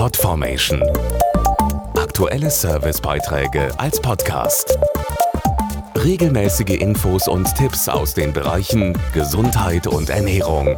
Podformation. Aktuelle Servicebeiträge als Podcast. Regelmäßige Infos und Tipps aus den Bereichen Gesundheit und Ernährung.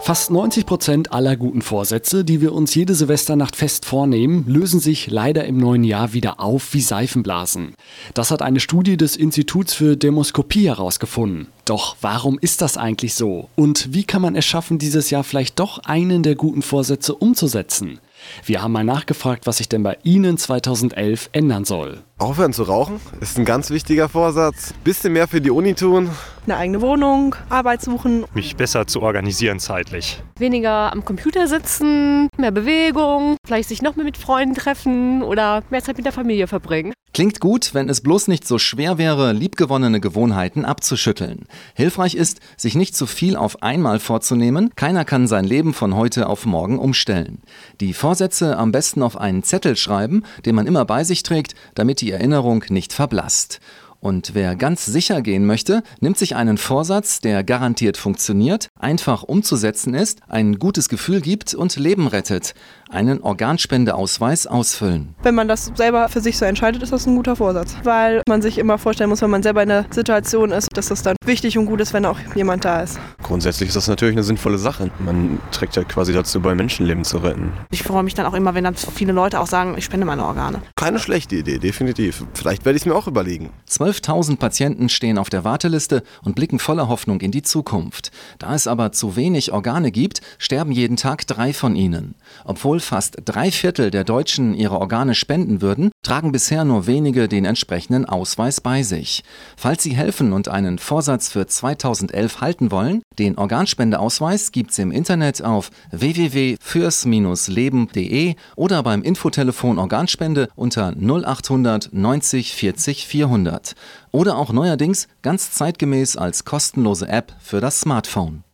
Fast 90 Prozent aller guten Vorsätze, die wir uns jede Silvesternacht fest vornehmen, lösen sich leider im neuen Jahr wieder auf wie Seifenblasen. Das hat eine Studie des Instituts für Demoskopie herausgefunden. Doch warum ist das eigentlich so? Und wie kann man es schaffen, dieses Jahr vielleicht doch einen der guten Vorsätze umzusetzen? Wir haben mal nachgefragt, was sich denn bei Ihnen 2011 ändern soll. Aufhören zu rauchen ist ein ganz wichtiger Vorsatz. Bisschen mehr für die Uni tun. Eine eigene Wohnung, Arbeit suchen. Mich besser zu organisieren zeitlich. Weniger am Computer sitzen, mehr Bewegung, vielleicht sich noch mehr mit Freunden treffen oder mehr Zeit mit der Familie verbringen. Klingt gut, wenn es bloß nicht so schwer wäre, liebgewonnene Gewohnheiten abzuschütteln. Hilfreich ist, sich nicht zu viel auf einmal vorzunehmen. Keiner kann sein Leben von heute auf morgen umstellen. Die Vorsätze am besten auf einen Zettel schreiben, den man immer bei sich trägt, damit die Erinnerung nicht verblasst. Und wer ganz sicher gehen möchte, nimmt sich einen Vorsatz, der garantiert funktioniert, einfach umzusetzen ist, ein gutes Gefühl gibt und Leben rettet. Einen Organspendeausweis ausfüllen. Wenn man das selber für sich so entscheidet, ist das ein guter Vorsatz. Weil man sich immer vorstellen muss, wenn man selber in der Situation ist, dass das dann wichtig und gut ist, wenn auch jemand da ist. Grundsätzlich ist das natürlich eine sinnvolle Sache. Man trägt ja quasi dazu bei, Menschenleben zu retten. Ich freue mich dann auch immer, wenn dann viele Leute auch sagen, ich spende meine Organe. Keine schlechte Idee, definitiv. Vielleicht werde ich es mir auch überlegen. 12.000 Patienten stehen auf der Warteliste und blicken voller Hoffnung in die Zukunft. Da es aber zu wenig Organe gibt, sterben jeden Tag drei von ihnen. Obwohl fast drei Viertel der Deutschen ihre Organe spenden würden, tragen bisher nur wenige den entsprechenden Ausweis bei sich. Falls Sie helfen und einen Vorsatz für 2011 halten wollen, den Organspendeausweis gibt's im Internet auf www.fürs-leben.de oder beim Infotelefon Organspende unter 0800 90 40 400 oder auch neuerdings ganz zeitgemäß als kostenlose App für das Smartphone.